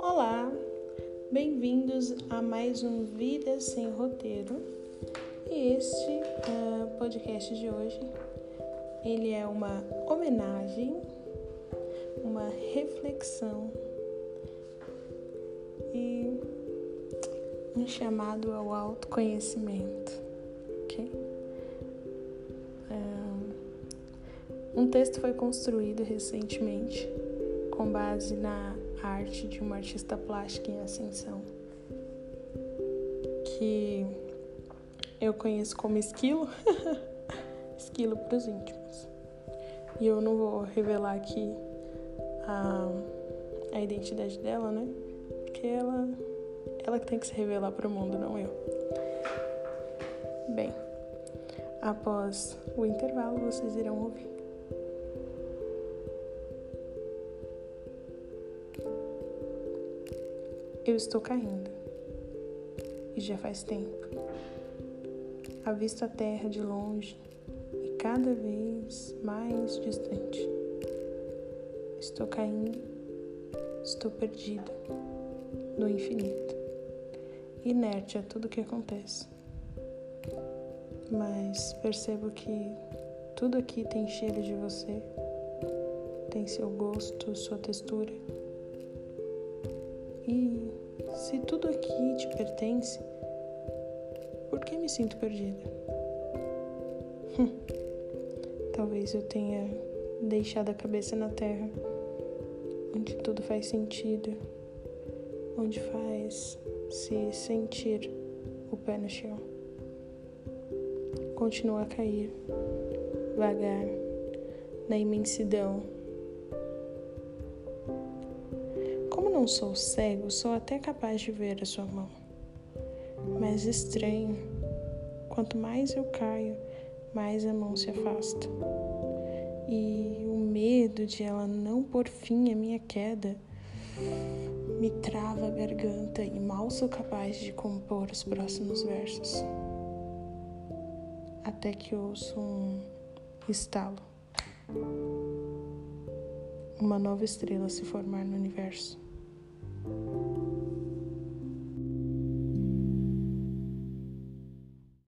Olá, bem-vindos a mais um Vida Sem Roteiro. E este uh, podcast de hoje, ele é uma homenagem, uma reflexão e um chamado ao autoconhecimento, ok? Um texto foi construído recentemente com base na arte de uma artista plástica em ascensão, que eu conheço como esquilo, esquilo para os íntimos. E eu não vou revelar aqui a, a identidade dela, né? Porque ela, ela que tem que se revelar para o mundo, não eu. Bem, após o intervalo vocês irão ouvir. Eu estou caindo. E já faz tempo. Avisto a terra de longe e cada vez mais distante. Estou caindo, estou perdida no infinito, inerte a tudo que acontece. Mas percebo que tudo aqui tem cheiro de você, tem seu gosto, sua textura. E se tudo aqui te pertence, por que me sinto perdida? Hum, talvez eu tenha deixado a cabeça na terra, onde tudo faz sentido, onde faz se sentir o pé no chão. Continua a cair, vagar, na imensidão sou cego, sou até capaz de ver a sua mão. Mas estranho, quanto mais eu caio, mais a mão se afasta. E o medo de ela não pôr fim à minha queda me trava a garganta e mal sou capaz de compor os próximos versos. Até que ouço um estalo. Uma nova estrela se formar no universo. Thank you.